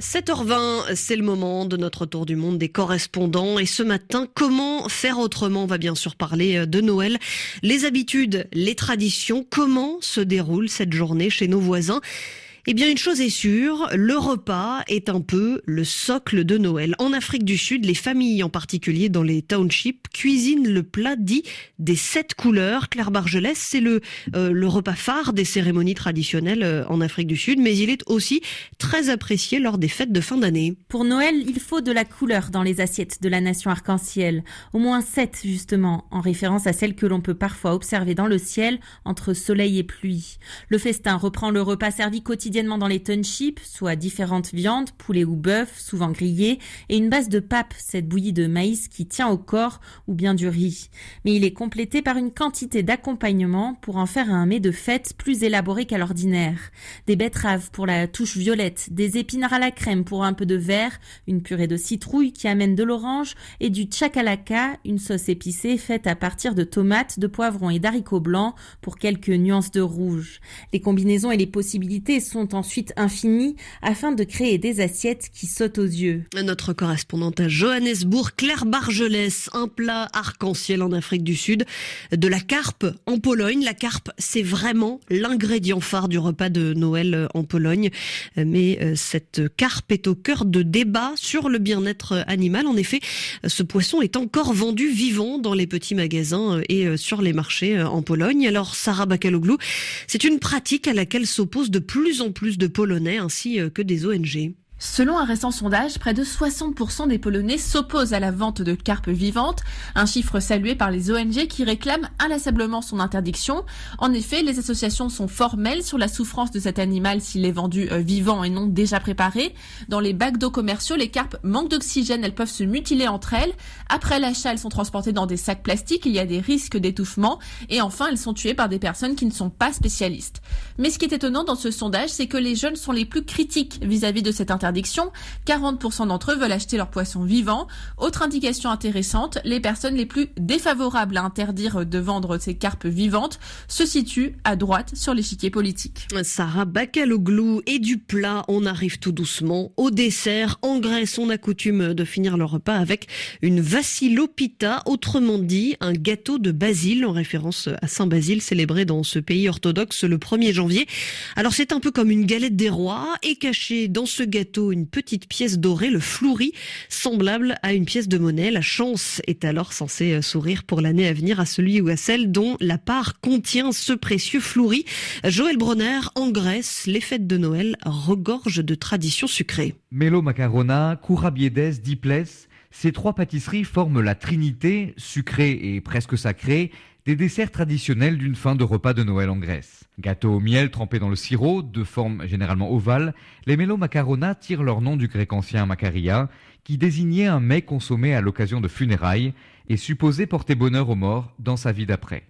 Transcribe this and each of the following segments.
7h20, c'est le moment de notre tour du monde des correspondants. Et ce matin, comment faire autrement? On va bien sûr parler euh, de Noël. Les habitudes, les traditions, comment se déroule cette journée chez nos voisins? Eh bien, une chose est sûre, le repas est un peu le socle de Noël. En Afrique du Sud, les familles, en particulier dans les townships, cuisinent le plat dit des sept couleurs. Claire Bargelès, c'est le, euh, le repas phare des cérémonies traditionnelles euh, en Afrique du Sud, mais il est aussi très apprécié lors des fêtes de fin d'année. Pour Noël, il faut de la couleur dans les assiettes de la nation arc-en-ciel. Au moins sept, justement, en référence à celles que l'on peut parfois observer dans le ciel entre soleil et pluie. Le festin reprend le repas servi quotidiennement quotidiennement dans les townships, soit différentes viandes, poulet ou bœuf, souvent grillés, et une base de pape, cette bouillie de maïs qui tient au corps, ou bien du riz. Mais il est complété par une quantité d'accompagnement pour en faire un mets de fête plus élaboré qu'à l'ordinaire. Des betteraves pour la touche violette, des épinards à la crème pour un peu de vert, une purée de citrouille qui amène de l'orange, et du chakalaka, une sauce épicée faite à partir de tomates, de poivrons et d'haricots blancs pour quelques nuances de rouge. Les combinaisons et les possibilités sont ensuite infinies afin de créer des assiettes qui sautent aux yeux. Notre correspondante à Johannesburg, Claire Bargelès, un plat arc-en-ciel en Afrique du Sud, de la carpe en Pologne. La carpe, c'est vraiment l'ingrédient phare du repas de Noël en Pologne. Mais euh, cette carpe est au cœur de débats sur le bien-être animal. En effet, ce poisson est encore vendu vivant dans les petits magasins et euh, sur les marchés euh, en Pologne. Alors, Sarah Bakaloglou, c'est une pratique à laquelle s'oppose de plus en plus de Polonais ainsi euh, que des ONG. Selon un récent sondage, près de 60% des Polonais s'opposent à la vente de carpes vivantes, un chiffre salué par les ONG qui réclament inlassablement son interdiction. En effet, les associations sont formelles sur la souffrance de cet animal s'il est vendu euh, vivant et non déjà préparé. Dans les bacs d'eau commerciaux, les carpes manquent d'oxygène, elles peuvent se mutiler entre elles. Après l'achat, elles sont transportées dans des sacs plastiques, il y a des risques d'étouffement et enfin, elles sont tuées par des personnes qui ne sont pas spécialistes. Mais ce qui est étonnant dans ce sondage, c'est que les jeunes sont les plus critiques vis-à-vis de cette interdiction 40% d'entre eux veulent acheter leur poisson vivant. Autre indication intéressante, les personnes les plus défavorables à interdire de vendre ces carpes vivantes se situent à droite sur l'échiquier politique. Sarah Bakaloglou et du plat, on arrive tout doucement au dessert. En Grèce, on a coutume de finir le repas avec une vassilopita, autrement dit un gâteau de Basile en référence à Saint Basile célébré dans ce pays orthodoxe le 1er janvier. Alors c'est un peu comme une galette des rois et caché dans ce gâteau une petite pièce dorée, le flouri, semblable à une pièce de monnaie. La chance est alors censée euh, sourire pour l'année à venir à celui ou à celle dont la part contient ce précieux flouri. Joël Bronner, en Grèce, les fêtes de Noël regorgent de traditions sucrées. Mélo macarona, kourabiedes, diples, ces trois pâtisseries forment la trinité, sucrée et presque sacrée, des desserts traditionnels d'une fin de repas de Noël en Grèce. Gâteau au miel trempé dans le sirop, de forme généralement ovale, les mélo macarona tirent leur nom du grec ancien macaria, qui désignait un mets consommé à l'occasion de funérailles et supposé porter bonheur aux morts dans sa vie d'après.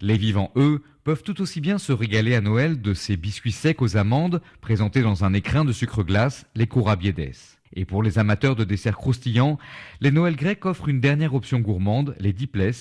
Les vivants, eux, peuvent tout aussi bien se régaler à Noël de ces biscuits secs aux amandes présentés dans un écrin de sucre glace, les kourabiedes. Et pour les amateurs de desserts croustillants, les Noëls grecs offrent une dernière option gourmande, les diples,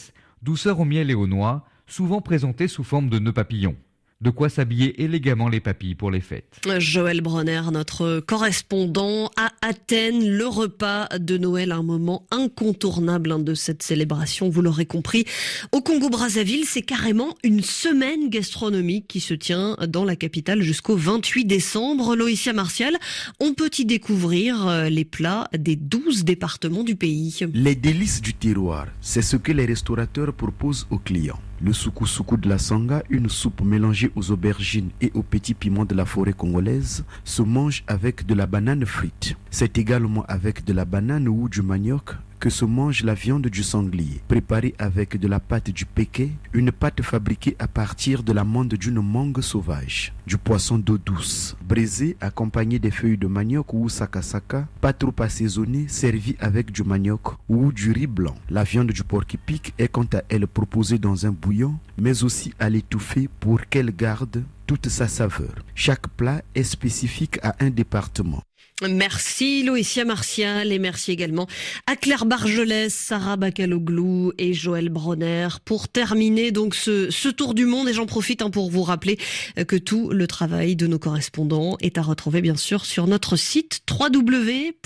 douceur au miel et aux noix, souvent présentés sous forme de nœuds papillons. De quoi s'habiller élégamment les papilles pour les fêtes. Joël Bronner, notre correspondant à Athènes, le repas de Noël, un moment incontournable hein, de cette célébration, vous l'aurez compris. Au Congo-Brazzaville, c'est carrément une semaine gastronomique qui se tient dans la capitale jusqu'au 28 décembre. Loïcia Martial, on peut y découvrir euh, les plats des 12 départements du pays. Les délices du terroir, c'est ce que les restaurateurs proposent aux clients. Le soukous de la sanga, une soupe mélangée aux aubergines et aux petits piments de la forêt congolaise, se mange avec de la banane frite. C'est également avec de la banane ou du manioc que se mange la viande du sanglier, préparée avec de la pâte du péquet, une pâte fabriquée à partir de l'amande d'une mangue sauvage, du poisson d'eau douce, braisé accompagné des feuilles de manioc ou sakasaka, pas trop assaisonné, servi avec du manioc ou du riz blanc. La viande du porc épic est quant à elle proposée dans un bouillon, mais aussi à l'étouffer pour qu'elle garde toute sa saveur. Chaque plat est spécifique à un département. Merci Loïcia Martial et merci également à Claire Bargelès, Sarah Bacaloglou et Joël Bronner pour terminer donc ce, ce tour du monde et j'en profite hein, pour vous rappeler que tout le travail de nos correspondants est à retrouver bien sûr sur notre site www.rfi.fr.